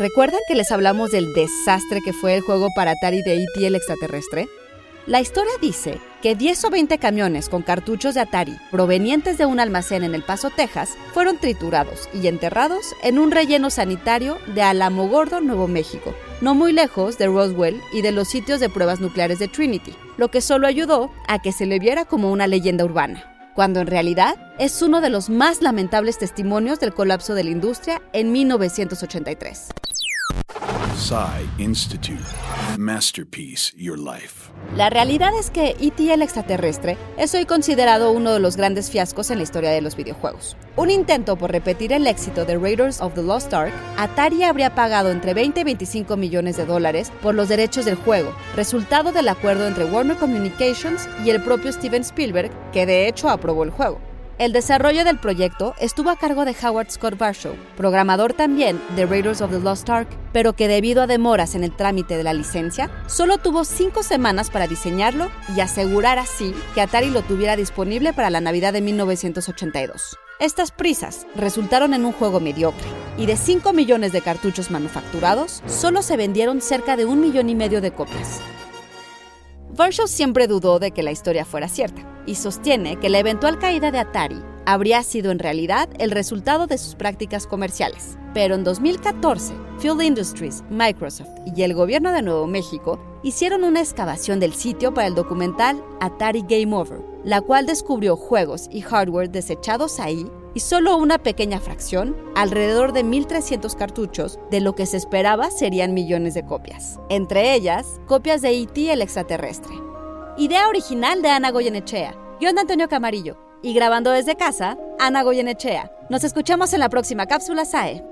¿Recuerdan que les hablamos del desastre que fue el juego para Atari de E.T. el extraterrestre? La historia dice que 10 o 20 camiones con cartuchos de Atari provenientes de un almacén en El Paso, Texas, fueron triturados y enterrados en un relleno sanitario de Alamogordo, Nuevo México, no muy lejos de Roswell y de los sitios de pruebas nucleares de Trinity, lo que solo ayudó a que se le viera como una leyenda urbana, cuando en realidad es uno de los más lamentables testimonios del colapso de la industria en 1983. Institute. Masterpiece Your Life. La realidad es que E.T. el extraterrestre es hoy considerado uno de los grandes fiascos en la historia de los videojuegos. Un intento por repetir el éxito de Raiders of the Lost Ark, Atari habría pagado entre 20 y 25 millones de dólares por los derechos del juego, resultado del acuerdo entre Warner Communications y el propio Steven Spielberg, que de hecho aprobó el juego. El desarrollo del proyecto estuvo a cargo de Howard Scott Barshow, programador también de Raiders of the Lost Ark, pero que debido a demoras en el trámite de la licencia, solo tuvo cinco semanas para diseñarlo y asegurar así que Atari lo tuviera disponible para la Navidad de 1982. Estas prisas resultaron en un juego mediocre, y de 5 millones de cartuchos manufacturados, solo se vendieron cerca de un millón y medio de copias. Varshow siempre dudó de que la historia fuera cierta y sostiene que la eventual caída de Atari habría sido en realidad el resultado de sus prácticas comerciales. Pero en 2014, Field Industries, Microsoft y el gobierno de Nuevo México hicieron una excavación del sitio para el documental Atari Game Over, la cual descubrió juegos y hardware desechados ahí y solo una pequeña fracción, alrededor de 1.300 cartuchos, de lo que se esperaba serían millones de copias. Entre ellas, copias de E.T. el extraterrestre. Idea original de Ana Goyenechea, guion de Antonio Camarillo. Y grabando desde casa, Ana Goyenechea. Nos escuchamos en la próxima cápsula SAE.